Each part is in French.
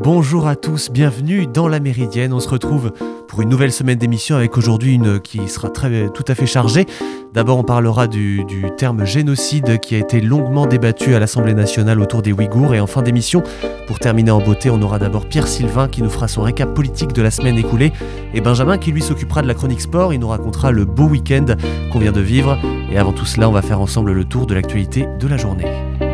Bonjour à tous, bienvenue dans la Méridienne. On se retrouve pour une nouvelle semaine d'émission avec aujourd'hui une qui sera très, tout à fait chargée. D'abord, on parlera du, terme génocide qui a été longuement débattu à l'Assemblée nationale autour des Ouïghours. Et en fin d'émission, pour terminer en beauté, on aura d'abord Pierre Sylvain qui nous fera son récap politique de la semaine écoulée et Benjamin qui lui s'occupera de la chronique sport. Il nous racontera le beau week-end qu'on vient de vivre. Et avant tout cela, on va faire ensemble le tour de l'actualité de la journée.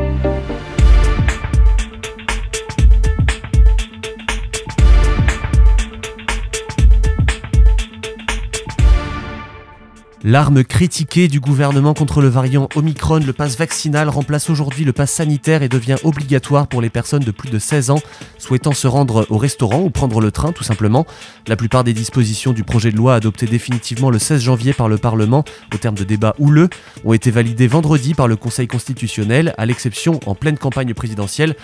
L'arme critiquée du gouvernement contre le variant Omicron, le pass vaccinal remplace aujourd'hui le pass sanitaire et devient obligatoire pour les personnes de plus de 16 ans souhaitant se rendre au restaurant ou prendre le train tout simplement. La plupart des dispositions du projet de loi adopté définitivement le 16 janvier par le Parlement au terme de débats houleux ont été validées vendredi par le Conseil constitutionnel, à l'exception en pleine campagne présidentielle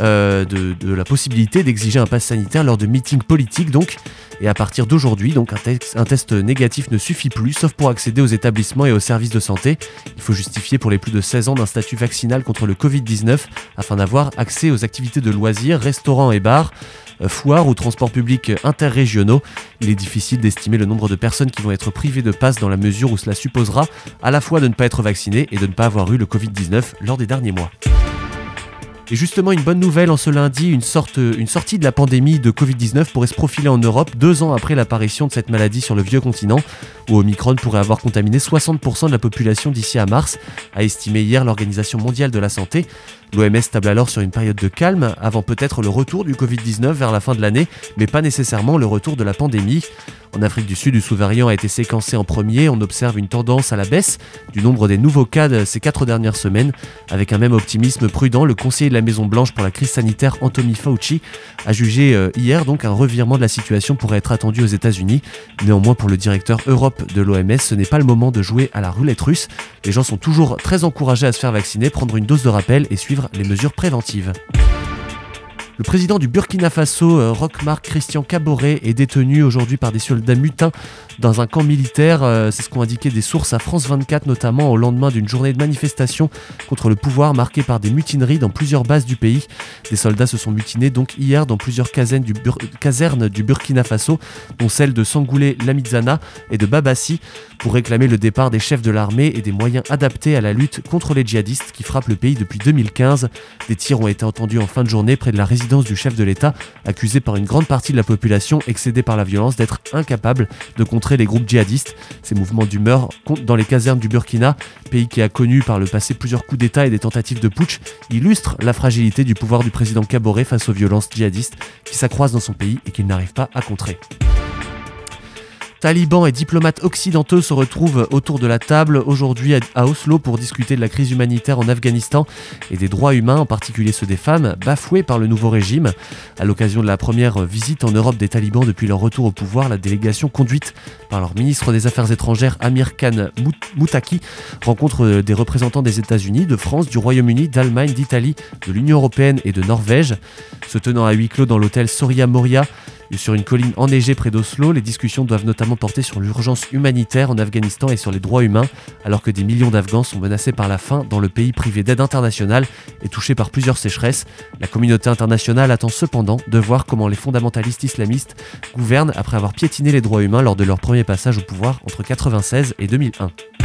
euh, de, la possibilité d'exiger un pass sanitaire lors de meetings politiques donc. Et à partir d'aujourd'hui, donc un, un, test négatif ne suffit plus, sauf pour accéder aux établissements et aux services de santé. Il faut justifier pour les plus de 16 ans d'un statut vaccinal contre le Covid-19 afin d'avoir accès aux activités de loisirs, restaurants et bars euh, foires ou transports publics interrégionaux. Il est difficile d'estimer le nombre de personnes qui vont être privées de passe dans la mesure où cela supposera à la fois de ne pas être vacciné et de ne pas avoir eu le Covid-19 lors des derniers mois. Et justement, une bonne nouvelle en ce lundi, une, sortie de la pandémie de Covid-19 pourrait se profiler en Europe deux ans après l'apparition de cette maladie sur le vieux continent, où Omicron pourrait avoir contaminé 60% de la population d'ici à mars, a estimé hier l'Organisation mondiale de la santé. L'OMS table alors sur une période de calme, avant peut-être le retour du Covid-19 vers la fin de l'année, mais pas nécessairement le retour de la pandémie. En Afrique du Sud, le sous-variant a été séquencé en premier. On observe une tendance à la baisse du nombre des nouveaux cas ces quatre dernières semaines. Avec un même optimisme prudent, le conseiller de la Maison-Blanche pour la crise sanitaire, Anthony Fauci, a jugé euh, hier donc un revirement de la situation pourrait être attendu aux États-Unis. Néanmoins, pour le directeur Europe de l'OMS, ce n'est pas le moment de jouer à la roulette russe. Les gens sont toujours très encouragés à se faire vacciner, prendre une dose de rappel et suivre les mesures préventives. Le président du Burkina Faso, euh, Roch-Marc Christian Caboret, est détenu aujourd'hui par des soldats mutins dans un camp militaire. Euh, c'est ce qu'ont indiqué des sources à France 24, notamment au lendemain d'une journée de manifestation contre le pouvoir marquée par des mutineries dans plusieurs bases du pays. Des soldats se sont mutinés donc hier dans plusieurs casernes du, casernes du Burkina Faso, dont celle de Sangoulé Lamizana et de Babassi, pour réclamer le départ des chefs de l'armée et des moyens adaptés à la lutte contre les djihadistes qui frappent le pays depuis 2015. Des tirs ont été entendus en fin de journée près de la résidence du chef de l'État, accusé par une grande partie de la population excédée par la violence d'être incapable de contrer les groupes djihadistes. Ces mouvements d'humeur dans les casernes du Burkina, pays qui a connu par le passé plusieurs coups d'État et des tentatives de putsch, illustrent la fragilité du pouvoir du président Kaboré face aux violences djihadistes qui s'accroissent dans son pays et qu'il n'arrive pas à contrer. Talibans et diplomates occidentaux se retrouvent autour de la table aujourd'hui à Oslo pour discuter de la crise humanitaire en Afghanistan et des droits humains, en particulier ceux des femmes, bafoués par le nouveau régime. À l'occasion de la première visite en Europe des talibans depuis leur retour au pouvoir, la délégation conduite par leur ministre des Affaires étrangères Amir Khan Moutaki rencontre des représentants des États-Unis, de France, du Royaume-Uni, d'Allemagne, d'Italie, de l'Union européenne et de Norvège. Se tenant à huis clos dans l'hôtel Soria Moria, sur une colline enneigée près d'Oslo, les discussions doivent notamment porter sur l'urgence humanitaire en Afghanistan et sur les droits humains, alors que des millions d'Afghans sont menacés par la faim dans le pays privé d'aide internationale et touché par plusieurs sécheresses. La communauté internationale attend cependant de voir comment les fondamentalistes islamistes gouvernent après avoir piétiné les droits humains lors de leur premier passage au pouvoir entre 1996 et 2001.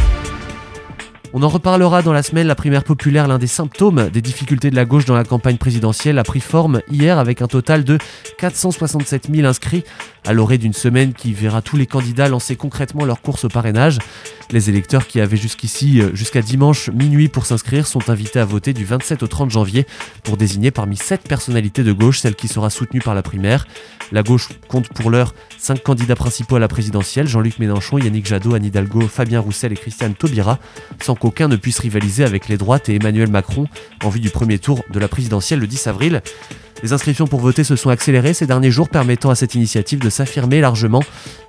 On en reparlera dans la semaine. La primaire populaire, l'un des symptômes des difficultés de la gauche dans la campagne présidentielle, a pris forme hier avec un total de 467 000 inscrits à l'orée d'une semaine qui verra tous les candidats lancer concrètement leur course au parrainage. Les électeurs qui avaient jusqu'ici, euh, jusqu'à dimanche minuit pour s'inscrire, sont invités à voter du 27 au 30 janvier pour désigner parmi 7 personnalités de gauche celle qui sera soutenue par la primaire. La gauche compte pour l'heure 5 candidats principaux à la présidentielle, Jean-Luc Mélenchon, Yannick Jadot, Anne Hidalgo, Fabien Roussel et Christiane Taubira, sans qu'aucun ne puisse rivaliser avec les droites et Emmanuel Macron en vue du premier tour de la présidentielle le 10 avril. Les inscriptions pour voter se sont accélérées ces derniers jours, permettant à cette initiative de s'affirmer largement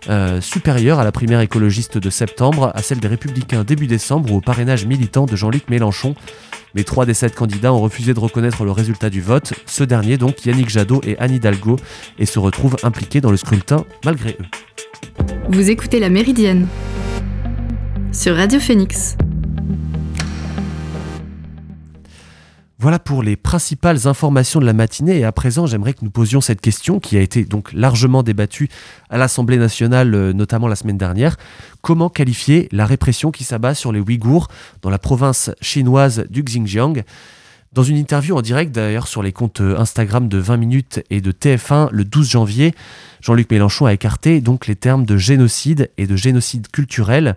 euh, supérieure à la primaire écologiste de septembre, à celle des Républicains début décembre ou au parrainage militant de Jean-Luc Mélenchon. Mais trois des sept candidats ont refusé de reconnaître le résultat du vote. Ce dernier, donc Yannick Jadot et Anne Hidalgo, et se retrouvent impliqués dans le scrutin malgré eux. Vous écoutez La Méridienne sur Radio Phoenix. Voilà pour les principales informations de la matinée. Et à présent, j'aimerais que nous posions cette question qui a été donc largement débattue à l'Assemblée nationale, euh, notamment la semaine dernière. Comment qualifier la répression qui s'abat sur les Ouïghours dans la province chinoise du Xinjiang? Dans une interview en direct d'ailleurs sur les comptes euh, Instagram de 20 minutes et de TF1 le 12 janvier, Jean-Luc Mélenchon a écarté donc les termes de génocide et de génocide culturel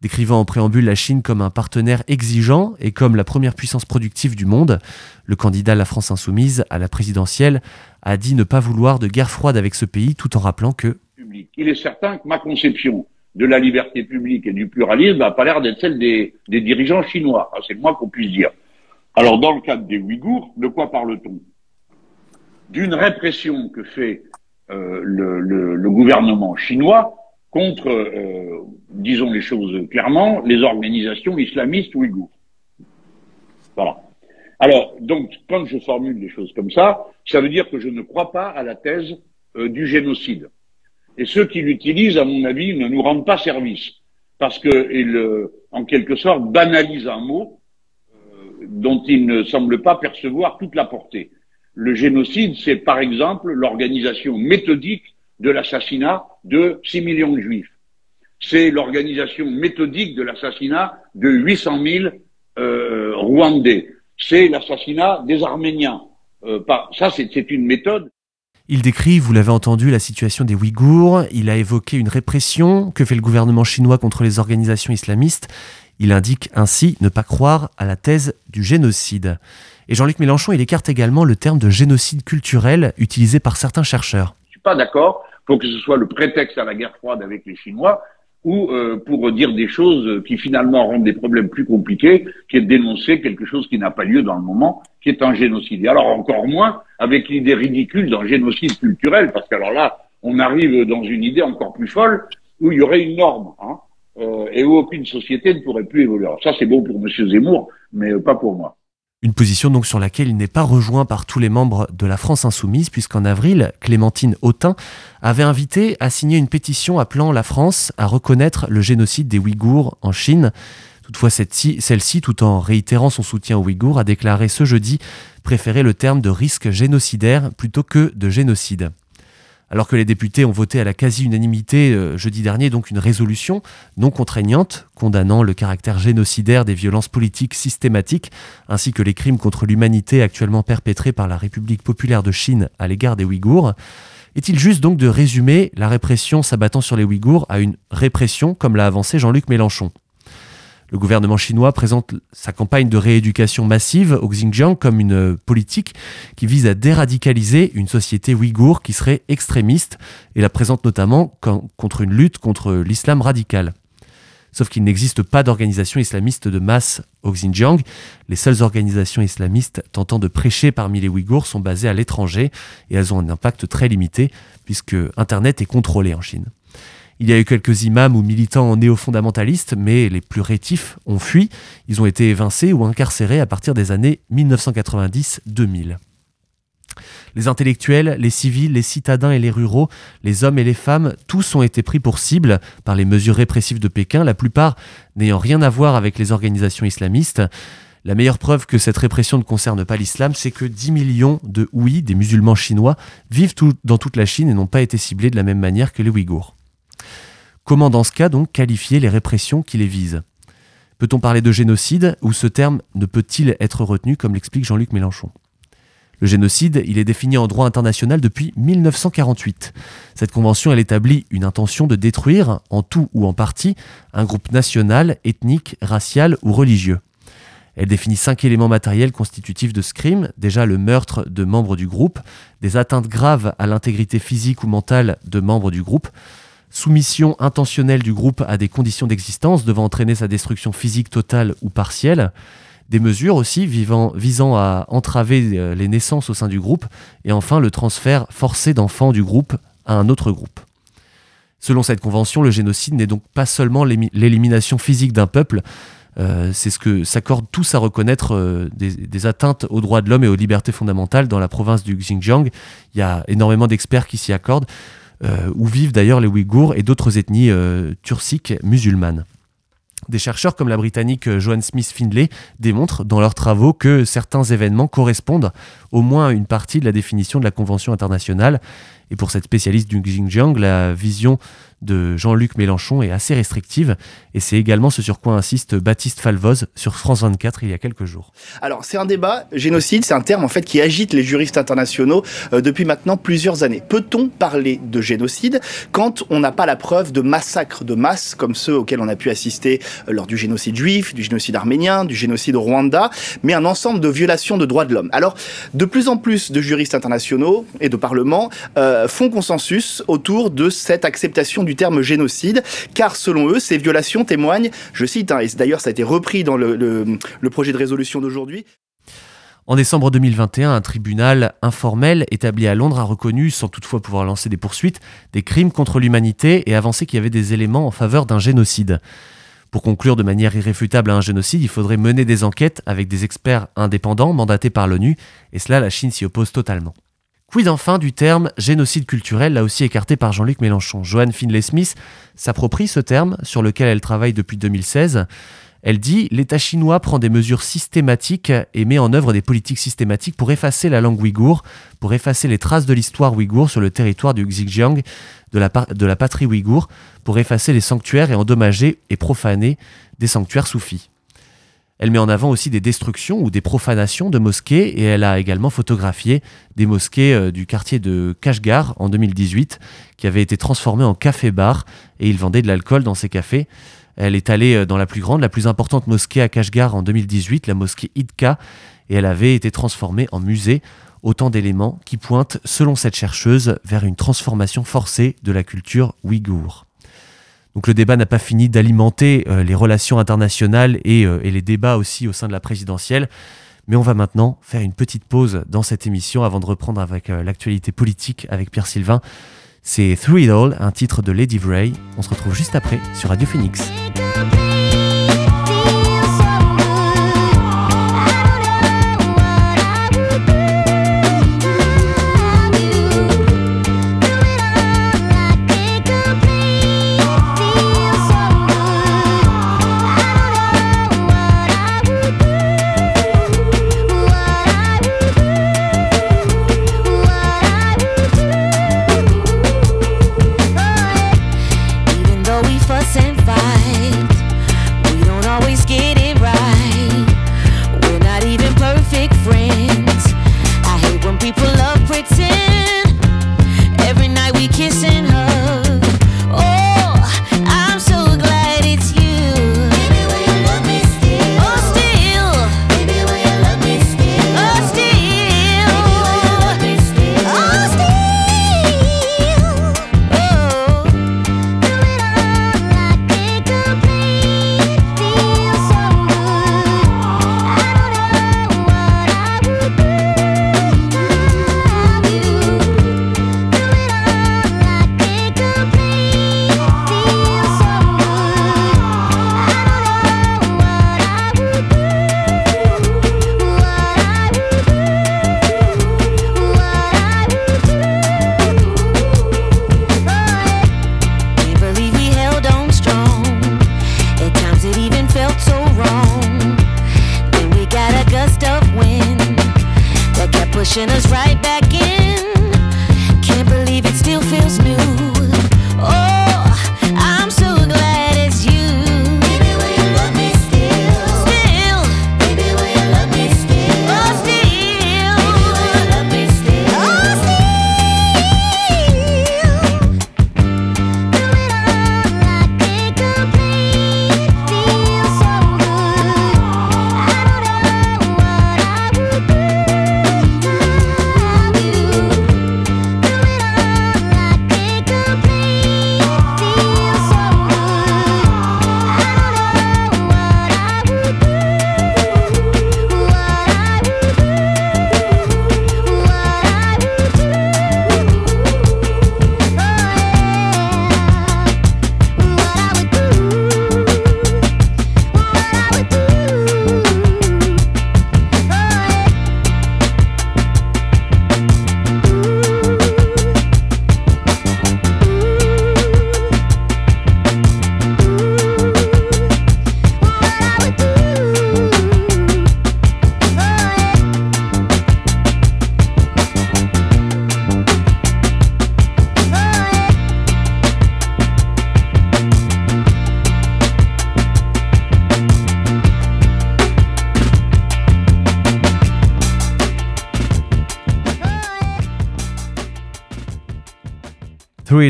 Décrivant en préambule la Chine comme un partenaire exigeant et comme la première puissance productive du monde, le candidat de la France insoumise à la présidentielle a dit ne pas vouloir de guerre froide avec ce pays tout en rappelant que il est certain que ma conception de la liberté publique et du pluralisme n'a pas l'air d'être celle des, dirigeants chinois. C'est le moins qu'on puisse dire. Alors, dans le cadre des Ouïghours, de quoi parle-t-on? D'une répression que fait euh, le, gouvernement chinois contre, euh, disons les choses clairement, les organisations islamistes ouïghours. Voilà. Alors, donc, quand je formule des choses comme ça, ça veut dire que je ne crois pas à la thèse euh, du génocide. Et ceux qui l'utilisent, à mon avis, ne nous rendent pas service, parce qu'ils, euh, en quelque sorte, banalisent un mot dont ils ne semblent pas percevoir toute la portée. Le génocide, c'est par exemple l'organisation méthodique de l'assassinat de 6 millions de juifs. C'est l'organisation méthodique de l'assassinat de 800 000 euh, Rwandais. C'est l'assassinat des Arméniens. Euh, ça, c'est une méthode. Il décrit, vous l'avez entendu, la situation des Ouïghours. Il a évoqué une répression que fait le gouvernement chinois contre les organisations islamistes? Il indique ainsi ne pas croire à la thèse du génocide. Et Jean-Luc Mélenchon, il écarte également le terme de génocide culturel utilisé par certains chercheurs. Je suis pas d'accord pour que ce soit le prétexte à la guerre froide avec les Chinois ou euh, pour dire des choses qui finalement rendent des problèmes plus compliqués, qui est de dénoncer quelque chose qui n'a pas lieu dans le moment, qui est un génocide. Et alors encore moins avec l'idée ridicule d'un génocide culturel, parce qu'alors là, on arrive dans une idée encore plus folle où il y aurait une norme, hein, euh, et où aucune société ne pourrait plus évoluer. Alors ça, c'est bon pour M. Zemmour, mais pas pour moi. Une position donc sur laquelle il n'est pas rejoint par tous les membres de la France insoumise, puisqu'en avril, Clémentine Autain avait invité à signer une pétition appelant la France à reconnaître le génocide des Ouïghours en Chine. Toutefois, celle-ci, tout en réitérant son soutien aux Ouïghours, a déclaré ce jeudi préférer le terme de risque génocidaire plutôt que de génocide alors que les députés ont voté à la quasi-unanimité euh, jeudi dernier donc une résolution non contraignante condamnant le caractère génocidaire des violences politiques systématiques ainsi que les crimes contre l'humanité actuellement perpétrés par la République populaire de Chine à l'égard des Ouïghours. Est-il juste donc de résumer la répression s'abattant sur les Ouïghours à une répression comme l'a avancé Jean-Luc Mélenchon? Le gouvernement chinois présente sa campagne de rééducation massive au Xinjiang comme une politique qui vise à déradicaliser une société ouïghour qui serait extrémiste et la présente notamment contre une lutte contre l'islam radical. Sauf qu'il n'existe pas d'organisation islamiste de masse au Xinjiang. Les seules organisations islamistes tentant de prêcher parmi les Ouïghours sont basées à l'étranger et elles ont un impact très limité puisque Internet est contrôlé en Chine. Il y a eu quelques imams ou militants néo-fondamentalistes, mais les plus rétifs ont fui. Ils ont été évincés ou incarcérés à partir des années 1990-2000. Les intellectuels, les civils, les citadins et les ruraux, les hommes et les femmes, tous ont été pris pour cible par les mesures répressives de Pékin, la plupart n'ayant rien à voir avec les organisations islamistes. La meilleure preuve que cette répression ne concerne pas l'islam, c'est que 10 millions de Ouïs, des musulmans chinois, vivent dans toute la Chine et n'ont pas été ciblés de la même manière que les Ouïghours. Comment dans ce cas donc qualifier les répressions qui les visent? Peut-on parler de génocide ou ce terme ne peut-il être retenu comme l'explique Jean-Luc Mélenchon? Le génocide, il est défini en droit international depuis 1948. Cette convention, elle établit une intention de détruire, en tout ou en partie, un groupe national, ethnique, racial ou religieux. Elle définit cinq éléments matériels constitutifs de ce crime. Déjà le meurtre de membres du groupe, des atteintes graves à l'intégrité physique ou mentale de membres du groupe, soumission intentionnelle du groupe à des conditions d'existence devant entraîner sa destruction physique totale ou partielle, des mesures aussi visant à entraver euh, les naissances au sein du groupe, et enfin le transfert forcé d'enfants du groupe à un autre groupe. Selon cette convention, le génocide n'est donc pas seulement l'élimination physique d'un peuple, euh, c'est ce que s'accordent tous à reconnaître euh, des, des, atteintes aux droits de l'homme et aux libertés fondamentales dans la province du Xinjiang. Il y a énormément d'experts qui s'y accordent. Euh, où vivent d'ailleurs les Ouïghours et d'autres ethnies euh, turciques musulmanes. Des chercheurs comme la britannique Joan Smith Findlay démontrent dans leurs travaux que certains événements correspondent au moins une partie de la définition de la Convention internationale. Et pour cette spécialiste du Xinjiang, la vision de Jean-Luc Mélenchon est assez restrictive. Et c'est également ce sur quoi insiste Baptiste Falvoz sur France 24 il y a quelques jours. Alors, c'est un débat. Génocide, c'est un terme en fait qui agite les juristes internationaux euh, depuis maintenant plusieurs années. Peut-on parler de génocide quand on n'a pas la preuve de massacres de masse comme ceux auxquels on a pu assister euh, lors du génocide juif, du génocide arménien, du génocide au Rwanda, mais un ensemble de violations de droits de l'homme? Alors, de plus en plus de juristes internationaux et de parlements euh, font consensus autour de cette acceptation du terme génocide, car selon eux, ces violations témoignent, je cite, hein, et d'ailleurs ça a été repris dans le, le projet de résolution d'aujourd'hui, en décembre 2021, un tribunal informel établi à Londres a reconnu, sans toutefois pouvoir lancer des poursuites, des crimes contre l'humanité et avancé qu'il y avait des éléments en faveur d'un génocide. Pour conclure de manière irréfutable à un génocide, il faudrait mener des enquêtes avec des experts indépendants mandatés par l'ONU, et cela la Chine s'y oppose totalement. Quid enfin du terme génocide culturel, là aussi écarté par Jean-Luc Mélenchon? Joanne Finlay-Smith s'approprie ce terme, sur lequel elle travaille depuis 2016. Elle dit L'État chinois prend des mesures systématiques et met en œuvre des politiques systématiques pour effacer la langue ouïghour, pour effacer les traces de l'histoire ouïghour sur le territoire du Xinjiang, de la, patrie ouïghour, pour effacer les sanctuaires et endommager et profaner des sanctuaires soufis. Elle met en avant aussi des destructions ou des profanations de mosquées et elle a également photographié des mosquées euh, du quartier de Kashgar en 2018 qui avaient été transformées en café-bar et ils vendaient de l'alcool dans ces cafés. Elle est allée euh, dans la plus grande, la plus importante mosquée à Kashgar en 2018, la mosquée Idka, et elle avait été transformée en musée. Autant d'éléments qui pointent, selon cette chercheuse, vers une transformation forcée de la culture ouïghour. Donc le débat n'a pas fini d'alimenter euh, les relations internationales euh, et, les débats aussi au sein de la présidentielle. Mais on va maintenant faire une petite pause dans cette émission avant de reprendre avec l'actualité politique avec Pierre Sylvain. C'est Through It All, un titre de Lady Vray. On se retrouve juste après sur Radio Phoenix.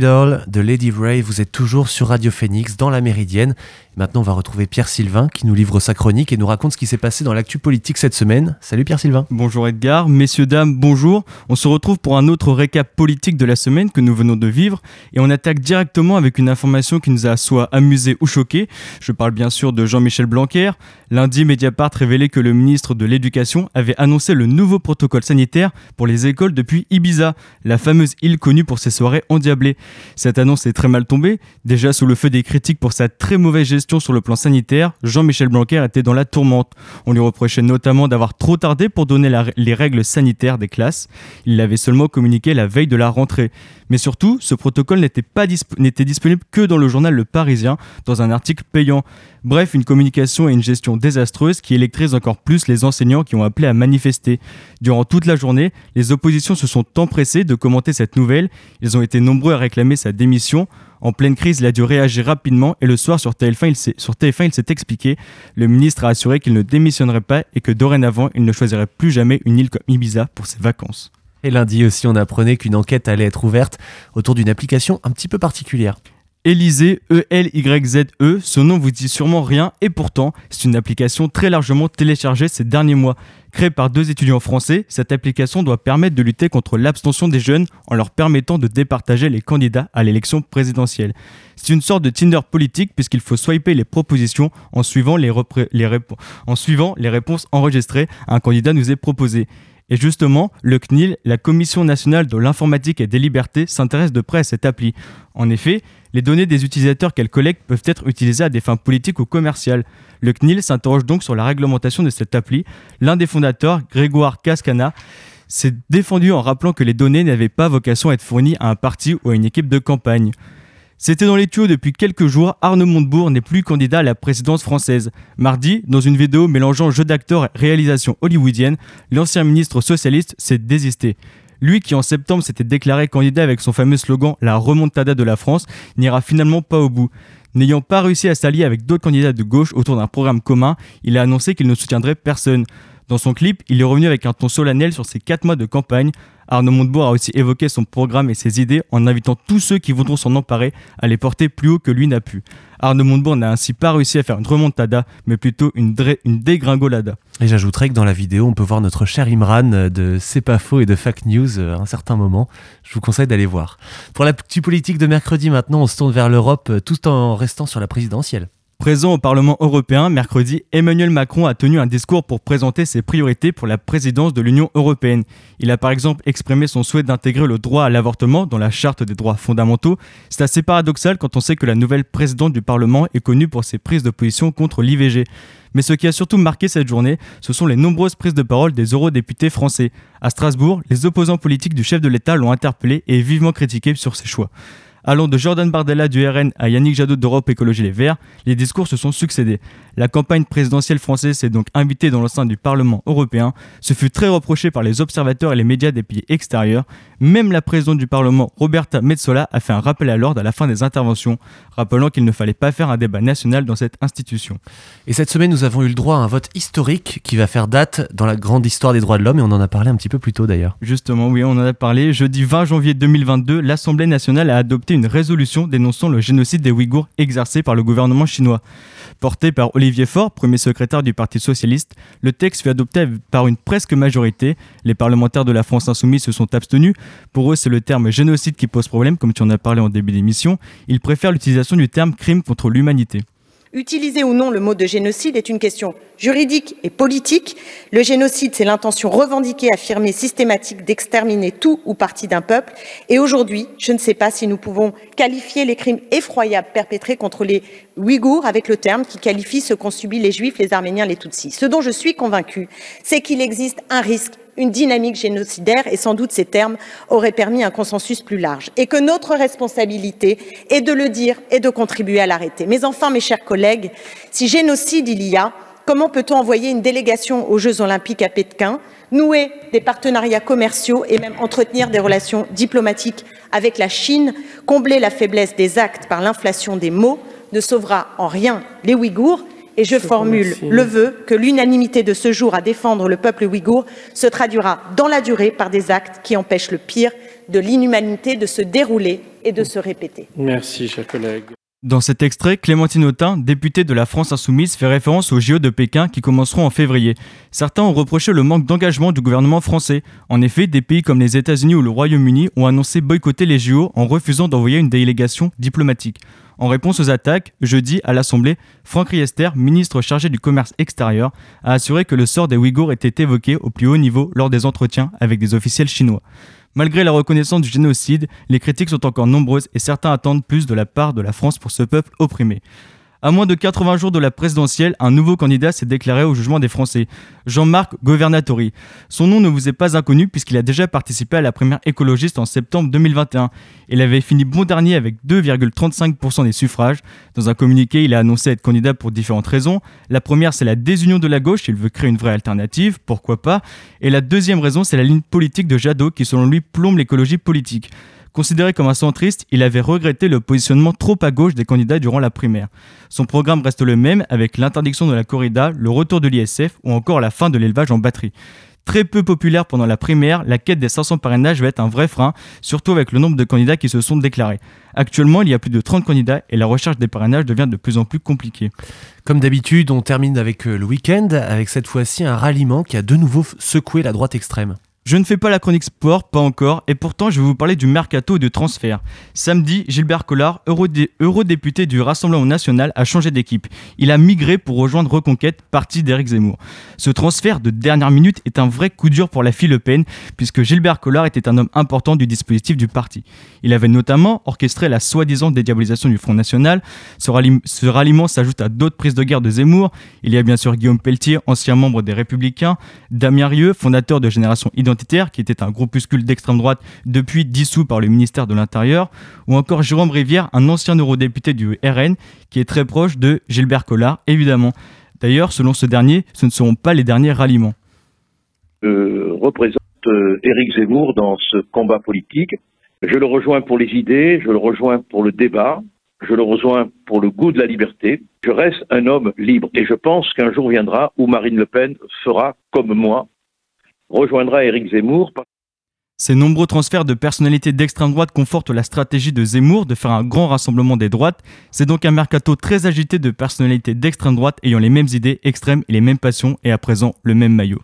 De Lady Ray, vous êtes toujours sur Radio Phoenix dans la Méridienne. Maintenant, on va retrouver Pierre Sylvain qui nous livre sa chronique et nous raconte ce qui s'est passé dans l'actu politique cette semaine. Salut Pierre Sylvain. Bonjour Edgar, messieurs, dames, bonjour. On se retrouve pour un autre récap politique de la semaine que nous venons de vivre et on attaque directement avec une information qui nous a soit amusé ou choqué. Je parle bien sûr de Jean-Michel Blanquer. Lundi, Mediapart révélait que le ministre de l'Éducation avait annoncé le nouveau protocole sanitaire pour les écoles depuis Ibiza, la fameuse île connue pour ses soirées endiablées. Cette annonce est très mal tombée. Déjà sous le feu des critiques pour sa très mauvaise gestion sur le plan sanitaire, Jean-Michel Blanquer était dans la tourmente. On lui reprochait notamment d'avoir trop tardé pour donner les règles sanitaires des classes. Il l'avait seulement communiqué la veille de la rentrée. Mais surtout, ce protocole n'était disponible que dans le journal Le Parisien, dans un article payant. Bref, une communication et une gestion désastreuse qui électrise encore plus les enseignants qui ont appelé à manifester. Durant toute la journée, les oppositions se sont empressées de commenter cette nouvelle. Ils ont été nombreux à réclamer sa démission. En pleine crise, il a dû réagir rapidement et le soir sur TF1, il s'est, sur TF1, il s'est expliqué. Le ministre a assuré qu'il ne démissionnerait pas et que dorénavant, il ne choisirait plus jamais une île comme Ibiza pour ses vacances. Et lundi aussi, on apprenait qu'une enquête allait être ouverte autour d'une application un petit peu particulière. Élysée, E-L-Y-Z-E, -E, ce nom vous dit sûrement rien et pourtant, c'est une application très largement téléchargée ces derniers mois. Créée par deux étudiants français, cette application doit permettre de lutter contre l'abstention des jeunes en leur permettant de départager les candidats à l'élection présidentielle. C'est une sorte de Tinder politique puisqu'il faut swiper les propositions en suivant les, en suivant les réponses enregistrées à un candidat nous est proposé. Et justement, le CNIL, la Commission nationale de l'informatique et des libertés, s'intéresse de près à cette appli. En effet, les données des utilisateurs qu'elle collecte peuvent être utilisées à des fins politiques ou commerciales. Le CNIL s'interroge donc sur la réglementation de cette appli. L'un des fondateurs, Grégoire Cascana, s'est défendu en rappelant que les données n'avaient pas vocation à être fournies à un parti ou à une équipe de campagne. C'était dans les tuyaux depuis quelques jours, Arnaud Montebourg n'est plus candidat à la présidence française. Mardi, dans une vidéo mélangeant jeu d'acteur et réalisation hollywoodienne, l'ancien ministre socialiste s'est désisté. Lui qui en septembre s'était déclaré candidat avec son fameux slogan La remontada de la France n'ira finalement pas au bout. N'ayant pas réussi à s'allier avec d'autres candidats de gauche autour d'un programme commun, il a annoncé qu'il ne soutiendrait personne. Dans son clip, il est revenu avec un ton solennel sur ses 4 mois de campagne. Arnaud Montebourg a aussi évoqué son programme et ses idées en invitant tous ceux qui voudront s'en emparer à les porter plus haut que lui n'a pu. Arnaud Montebourg n'a ainsi pas réussi à faire une remontada, mais plutôt une, dégringolada. Et j'ajouterais que dans la vidéo, on peut voir notre cher Imran de C'est pas faux et de Fake News euh, à un certain moment. Je vous conseille d'aller voir. Pour la petite politique de mercredi, maintenant, on se tourne vers l'Europe euh, tout en restant sur la présidentielle. Présent au Parlement européen, mercredi, Emmanuel Macron a tenu un discours pour présenter ses priorités pour la présidence de l'Union européenne. Il a par exemple exprimé son souhait d'intégrer le droit à l'avortement dans la charte des droits fondamentaux. C'est assez paradoxal quand on sait que la nouvelle présidente du Parlement est connue pour ses prises de position contre l'IVG. Mais ce qui a surtout marqué cette journée, ce sont les nombreuses prises de parole des eurodéputés français. À Strasbourg, les opposants politiques du chef de l'État l'ont interpellé et vivement critiqué sur ses choix. Allant de Jordan Bardella du RN à Yannick Jadot d'Europe Écologie Les Verts, les discours se sont succédés. La campagne présidentielle française s'est donc invitée dans l'enceinte du Parlement européen. Ce fut très reproché par les observateurs et les médias des pays extérieurs. Même la présidente du Parlement, Roberta Metsola, a fait un rappel à l'ordre à la fin des interventions, rappelant qu'il ne fallait pas faire un débat national dans cette institution. Et cette semaine, nous avons eu le droit à un vote historique qui va faire date dans la grande histoire des droits de l'homme, et on en a parlé un petit peu plus tôt d'ailleurs. Justement, oui, on en a parlé. Jeudi 20 janvier 2022, l'Assemblée nationale a adopté une résolution dénonçant le génocide des Ouïghours exercé par le gouvernement chinois. Porté par Olivier Faure, premier secrétaire du Parti socialiste, le texte fut adopté par une presque majorité. Les parlementaires de la France insoumise se sont abstenus. Pour eux, c'est le terme génocide qui pose problème, comme tu en as parlé en début d'émission. Ils préfèrent l'utilisation du terme crime contre l'humanité. Utiliser ou non le mot de génocide est une question juridique et politique. Le génocide, c'est l'intention revendiquée, affirmée, systématique d'exterminer tout ou partie d'un peuple. Et aujourd'hui, je ne sais pas si nous pouvons qualifier les crimes effroyables perpétrés contre les Ouïghours avec le terme qui qualifie ce qu'ont subi les Juifs, les Arméniens, les Tutsis. Ce dont je suis convaincu, c'est qu'il existe un risque une dynamique génocidaire et sans doute ces termes auraient permis un consensus plus large et que notre responsabilité est de le dire et de contribuer à l'arrêter. Mais enfin, mes chers collègues, si génocide il y a, comment peut-on envoyer une délégation aux Jeux olympiques à Pékin, nouer des partenariats commerciaux et même entretenir des relations diplomatiques avec la Chine, combler la faiblesse des actes par l'inflation des mots ne sauvera en rien les Ouïghours et je, formule le vœu que l'unanimité de ce jour à défendre le peuple ouïghour se traduira dans la durée par des actes qui empêchent le pire de l'inhumanité de se dérouler et de se répéter. Merci, chers collègues. Dans cet extrait, Clémentine Autain, députée de la France Insoumise, fait référence aux JO de Pékin qui commenceront en février. Certains ont reproché le manque d'engagement du gouvernement français. En effet, des pays comme les États-Unis ou le Royaume-Uni ont annoncé boycotter les JO en refusant d'envoyer une délégation diplomatique. En réponse aux attaques, jeudi, à l'Assemblée, Franck Riester, ministre chargé du commerce extérieur, a assuré que le sort des Ouïghours était évoqué au plus haut niveau lors des entretiens avec des officiels chinois. Malgré la reconnaissance du génocide, les critiques sont encore nombreuses et certains attendent plus de la part de la France pour ce peuple opprimé. À moins de 80 jours de la présidentielle, un nouveau candidat s'est déclaré au jugement des Français, Jean-Marc Governatori. Son nom ne vous est pas inconnu puisqu'il a déjà participé à la première écologiste en septembre 2021. Il avait fini bon dernier avec 2,35% des suffrages. Dans un communiqué, il a annoncé être candidat pour différentes raisons. La première, c'est la désunion de la gauche, il veut créer une vraie alternative, pourquoi pas? Et la deuxième raison, c'est la ligne politique de Jadot qui selon lui plombe l'écologie politique. Considéré comme un centriste, il avait regretté le positionnement trop à gauche des candidats durant la primaire. Son programme reste le même avec l'interdiction de la corrida, le retour de l'ISF ou encore la fin de l'élevage en batterie. Très peu populaire pendant la primaire, la quête des 500 parrainages va être un vrai frein, surtout avec le nombre de candidats qui se sont déclarés. Actuellement, il y a plus de 30 candidats et la recherche des parrainages devient de plus en plus compliquée. Comme d'habitude, on termine avec euh, le week-end, avec cette fois-ci un ralliement qui a de nouveau secoué la droite extrême. Je ne fais pas la chronique sport, pas encore, et pourtant je vais vous parler du mercato et du transfert. Samedi, Gilbert Collard, eurodéputé du Rassemblement national, a changé d'équipe. Il a migré pour rejoindre Reconquête, parti d'Éric Zemmour. Ce transfert de dernière minute est un vrai coup dur pour la fille Le Pen, puisque Gilbert Collard était un homme important du dispositif du parti. Il avait notamment orchestré la soi-disant dédiabolisation du Front National. Ce, ce ralliement s'ajoute à d'autres prises de guerre de Zemmour. Il y a bien sûr Guillaume Pelletier, ancien membre des Républicains, Damien Rieu, fondateur de Génération Identité qui était un groupuscule d'extrême droite depuis dissous par le ministère de l'Intérieur, ou encore Jérôme Rivière, un ancien eurodéputé du RN, qui est très proche de Gilbert Collard, évidemment. D'ailleurs, selon ce dernier, ce ne seront pas les derniers ralliements. Je représente euh, Éric Zemmour dans ce combat politique. Je le rejoins pour les idées, je le rejoins pour le débat, je le rejoins pour le goût de la liberté. Je reste un homme libre et je pense qu'un jour viendra où Marine Le Pen fera comme moi rejoindra Éric Zemmour. Ces nombreux transferts de personnalités d'extrême droite confortent la stratégie de Zemmour de faire un grand rassemblement des droites. C'est donc un mercato très agité de personnalités d'extrême droite ayant les mêmes idées extrêmes et les mêmes passions et à présent le même maillot.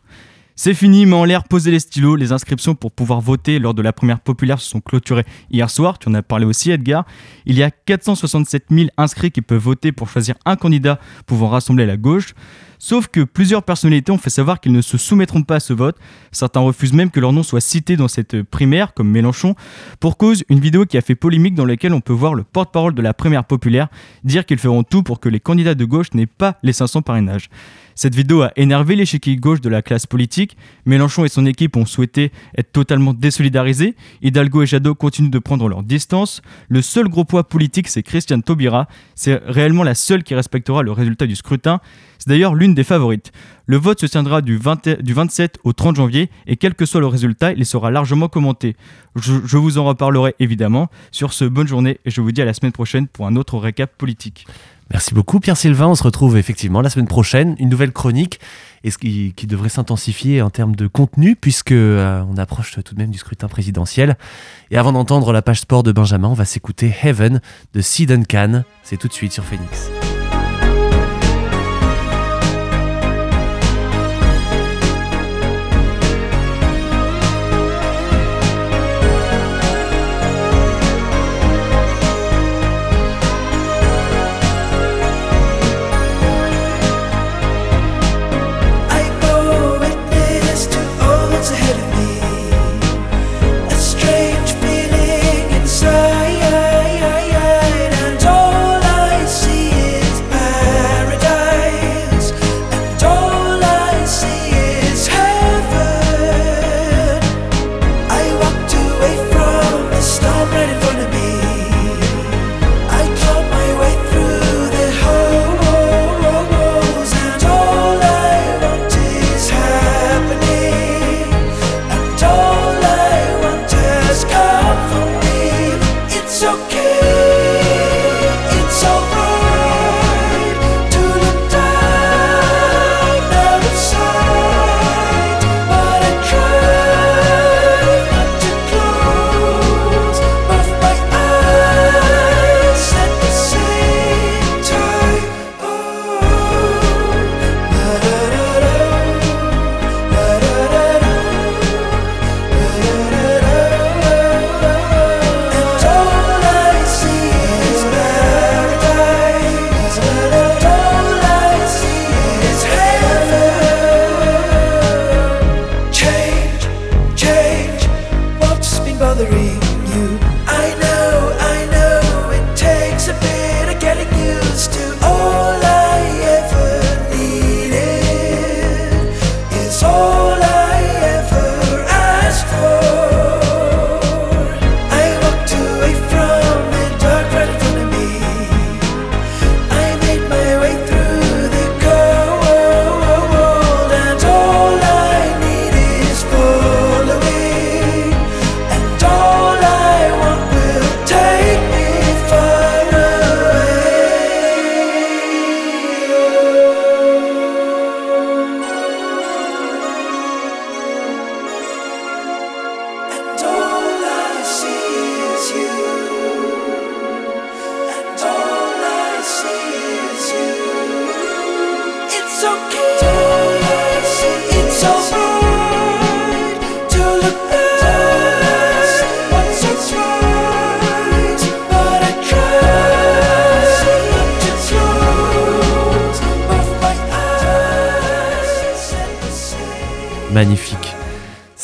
C'est fini, mais en l'air, posez les stylos. Les inscriptions pour pouvoir voter lors de la première populaire se sont clôturées hier soir. Tu en as parlé aussi, Edgar. Il y a 467 000 inscrits qui peuvent voter pour choisir un candidat pouvant rassembler la gauche. Sauf que plusieurs personnalités ont fait savoir qu'ils ne se soumettront pas à ce vote. Certains refusent même que leur nom soit cité dans cette primaire, comme Mélenchon, pour cause une vidéo qui a fait polémique dans laquelle on peut voir le porte-parole de la primaire populaire dire qu'ils feront tout pour que les candidats de gauche n'aient pas les 500 parrainages. Cette vidéo a énervé l'échiquier gauche de la classe politique. Mélenchon et son équipe ont souhaité être totalement désolidarisés. Hidalgo et Jadot continuent de prendre leur distance. Le seul gros poids politique, c'est Christiane Taubira. C'est réellement la seule qui respectera le résultat du scrutin. C'est d'ailleurs l'une des favorites. Le vote se tiendra du, 27 au 30 janvier et quel que soit le résultat, il sera largement commenté. Je, je vous en reparlerai évidemment. Sur ce, bonne journée et je vous dis à la semaine prochaine pour un autre récap politique. Merci beaucoup Pierre-Sylvain, on se retrouve effectivement la semaine prochaine, une nouvelle chronique qui, devrait s'intensifier en termes de contenu puisque euh, on approche tout de même du scrutin présidentiel. Et avant d'entendre la page sport de Benjamin, on va s'écouter Heaven de Sid Duncan, c'est tout de suite sur Phoenix.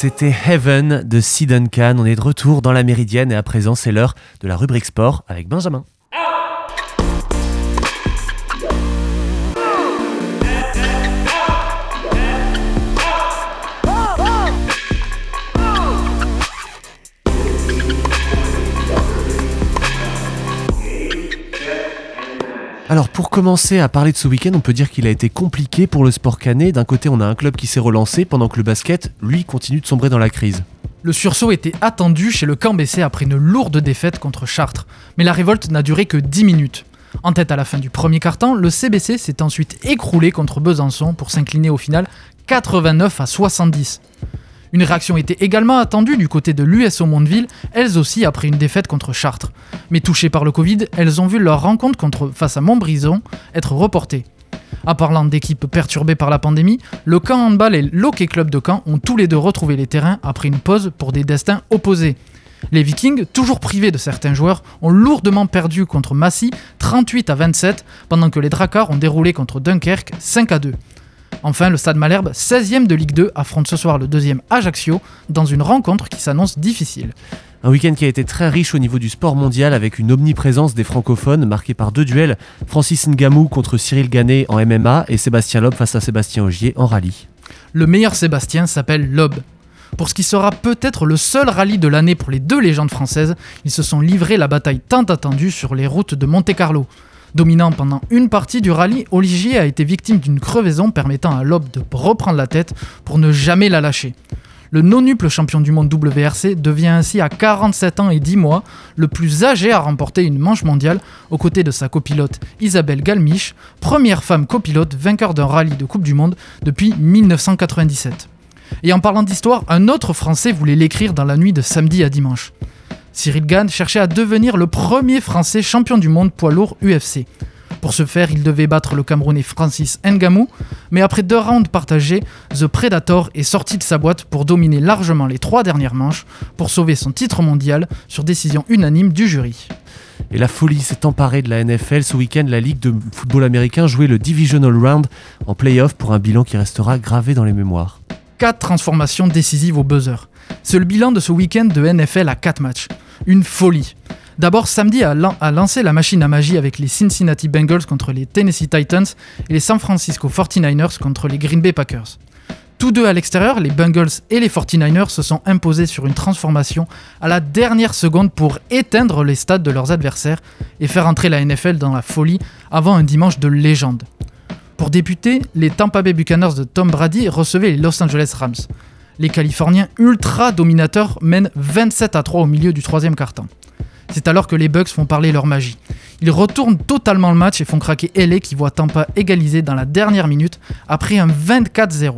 C'était Heaven de Sid Duncan. On est de retour dans la Méridienne et à présent c'est l'heure de la rubrique sport avec Benjamin. Alors pour commencer à parler de ce week-end, on peut dire qu'il a été compliqué pour le sport canet. D'un côté, on a un club qui s'est relancé pendant que le basket, lui, continue de sombrer dans la crise. Le sursaut était attendu chez le camp BC après une lourde défaite contre Chartres, mais la révolte n'a duré que 10 minutes. En tête à la fin du premier quart-temps, le CBC s'est ensuite écroulé contre Besançon pour s'incliner au final 89 à 70. Une réaction était également attendue du côté de l'USO Mondeville, elles aussi après une défaite contre Chartres. Mais touchées par le Covid, elles ont vu leur rencontre contre, face à Montbrison être reportée. En parlant d'équipes perturbées par la pandémie, le camp handball et l'Hockey Club de Caen ont tous les deux retrouvé les terrains après une pause pour des destins opposés. Les Vikings, toujours privés de certains joueurs, ont lourdement perdu contre Massy 38 à 27, pendant que les Dracars ont déroulé contre Dunkerque 5 à 2. Enfin, le Stade Malherbe, 16e de Ligue 2, affronte ce soir le deuxième Ajaccio dans une rencontre qui s'annonce difficile. Un week-end qui a été très riche au niveau du sport mondial avec une omniprésence des francophones marquée par deux duels, Francis Ngamou contre Cyril Gannet en MMA et Sébastien Loeb face à Sébastien Ogier en rallye. Le meilleur Sébastien s'appelle Loeb. Pour ce qui sera peut-être le seul rallye de l'année pour les deux légendes françaises, ils se sont livrés la bataille tant attendue sur les routes de Monte-Carlo. Dominant pendant une partie du rallye, Olivier a été victime d'une crevaison permettant à Loeb de reprendre la tête pour ne jamais la lâcher. Le non-nuple champion du monde WRC devient ainsi à 47 ans et 10 mois le plus âgé à remporter une manche mondiale aux côtés de sa copilote Isabelle Galmiche, première femme copilote vainqueur d'un rallye de Coupe du Monde depuis 1997. Et en parlant d'histoire, un autre Français voulait l'écrire dans la nuit de samedi à dimanche. Cyril Gann cherchait à devenir le premier Français champion du monde poids lourd UFC. Pour ce faire, il devait battre le Camerounais Francis Ngamou, mais après deux rounds partagés, The Predator est sorti de sa boîte pour dominer largement les trois dernières manches pour sauver son titre mondial sur décision unanime du jury. Et la folie s'est emparée de la NFL. Ce week-end, la Ligue de football américain jouait le Divisional Round en playoff pour un bilan qui restera gravé dans les mémoires. Quatre transformations décisives au buzzer. C'est le bilan de ce week-end de NFL à 4 matchs. Une folie. D'abord, samedi a, lancé la machine à magie avec les Cincinnati Bengals contre les Tennessee Titans et les San Francisco 49ers contre les Green Bay Packers. Tous deux à l'extérieur, les Bengals et les 49ers se sont imposés sur une transformation à la dernière seconde pour éteindre les stades de leurs adversaires et faire entrer la NFL dans la folie avant un dimanche de légende. Pour débuter, les Tampa Bay Buccaneers de Tom Brady recevaient les Los Angeles Rams. Les Californiens ultra dominateurs mènent 27 à 3 au milieu du troisième quart-temps. C'est alors que les Bucks font parler leur magie. Ils retournent totalement le match et font craquer LA qui voit Tampa égaliser dans la dernière minute après un 24-0.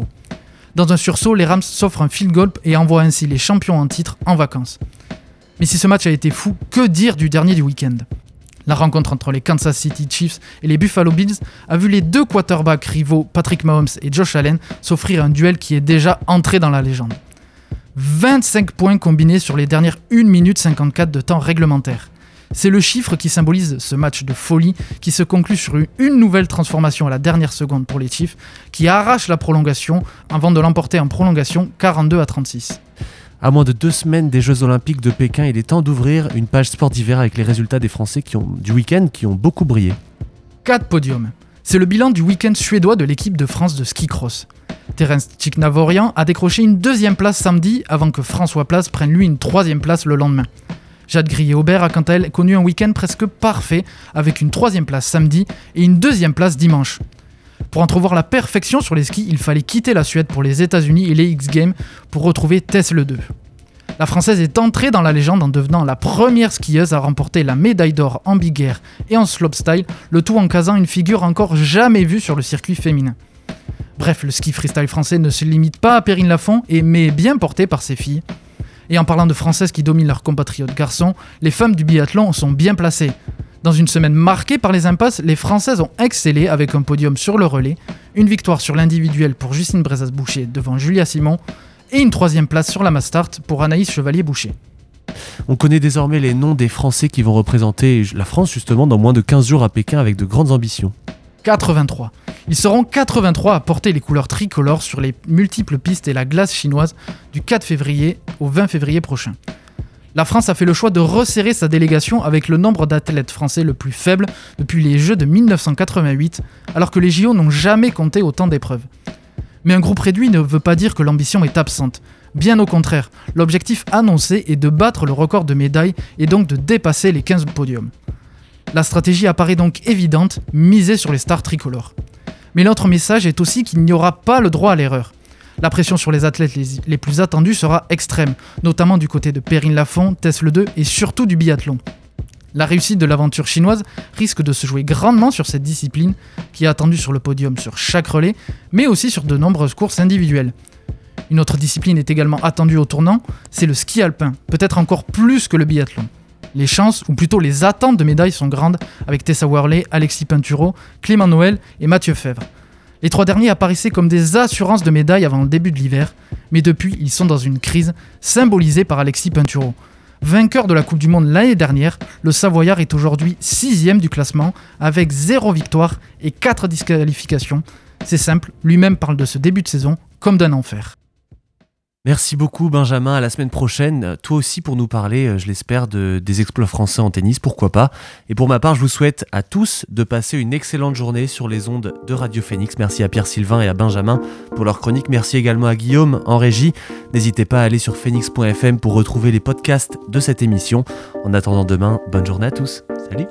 Dans un sursaut, les Rams s'offrent un field goal et envoient ainsi les champions en titre en vacances. Mais si ce match a été fou, que dire du dernier du week-end? La rencontre entre les Kansas City Chiefs et les Buffalo Bills a vu les deux quarterbacks rivaux Patrick Mahomes et Josh Allen s'offrir un duel qui est déjà entré dans la légende. 25 points combinés sur les dernières 1 minute 54 de temps réglementaire. C'est le chiffre qui symbolise ce match de folie qui se conclut sur une nouvelle transformation à la dernière seconde pour les Chiefs qui arrache la prolongation avant de l'emporter en prolongation 42 à 36. À moins de deux semaines des Jeux Olympiques de Pékin, il est temps d'ouvrir une page sport d'hiver avec les résultats des Français du week-end qui ont beaucoup brillé. 4 podiums. C'est le bilan du week-end suédois de l'équipe de France de ski cross. Terence Chiknavorian a décroché une deuxième place samedi avant que François Place prenne lui une troisième place le lendemain. Jade Grillet-Aubert a quant à elle connu un week-end presque parfait avec une troisième place samedi et une deuxième place dimanche. Pour entrevoir la perfection sur les skis, il fallait quitter la Suède pour les États-Unis et les X Games pour retrouver Tess le 2. La Française est entrée dans la légende en devenant la première skieuse à remporter la médaille d'or en big air et en slopestyle, le tout en casant une figure encore jamais vue sur le circuit féminin. Bref, le ski freestyle français ne se limite pas à Perrine Lafont, et mais bien porté par ses filles. Et en parlant de françaises qui dominent leurs compatriotes garçons, les femmes du biathlon sont bien placées. Dans une semaine marquée par les impasses, les Françaises ont excellé avec un podium sur le relais, une victoire sur l'individuel pour Justine Brezas-Boucher devant Julia Simon, et une troisième place sur la Mastart pour Anaïs Chevalier-Boucher. On connaît désormais les noms des Français qui vont représenter la France justement dans moins de 15 jours à Pékin avec de grandes ambitions. 83. Ils seront 83 à porter les couleurs tricolores sur les multiples pistes et la glace chinoise du 4 février au 20 février prochain. La France a fait le choix de resserrer sa délégation avec le nombre d'athlètes français le plus faible depuis les Jeux de 1988, alors que les JO n'ont jamais compté autant d'épreuves. Mais un groupe réduit ne veut pas dire que l'ambition est absente. Bien au contraire, l'objectif annoncé est de battre le record de médailles et donc de dépasser les 15 podiums. La stratégie apparaît donc évidente, miser sur les stars tricolores. Mais l'autre message est aussi qu'il n'y aura pas le droit à l'erreur. La pression sur les athlètes les, plus attendus sera extrême, notamment du côté de Perrine Lafont, Tess Le 2 et surtout du biathlon. La réussite de l'aventure chinoise risque de se jouer grandement sur cette discipline, qui est attendue sur le podium sur chaque relais, mais aussi sur de nombreuses courses individuelles. Une autre discipline est également attendue au tournant, c'est le ski alpin, peut-être encore plus que le biathlon. Les chances, ou plutôt les attentes de médailles sont grandes, avec Tessa Worley, Alexis Pinturo, Clément Noël et Mathieu Fèvre. Les trois derniers apparaissaient comme des assurances de médailles avant le début de l'hiver, mais depuis, ils sont dans une crise, symbolisée par Alexis Pinturo. Vainqueur de la Coupe du Monde l'année dernière, le Savoyard est aujourd'hui sixième du classement avec zéro victoire et quatre disqualifications. C'est simple, lui-même parle de ce début de saison comme d'un enfer. Merci beaucoup Benjamin, à la semaine prochaine, toi aussi pour nous parler, euh, je l'espère, de, des exploits français en tennis, pourquoi pas? Et pour ma part, je vous souhaite à tous de passer une excellente journée sur les ondes de Radio Phoenix. Merci à Pierre Sylvain et à Benjamin pour leur chronique. Merci également à Guillaume en régie. N'hésitez pas à aller sur phoenix.fm pour retrouver les podcasts de cette émission. En attendant demain, bonne journée à tous. Salut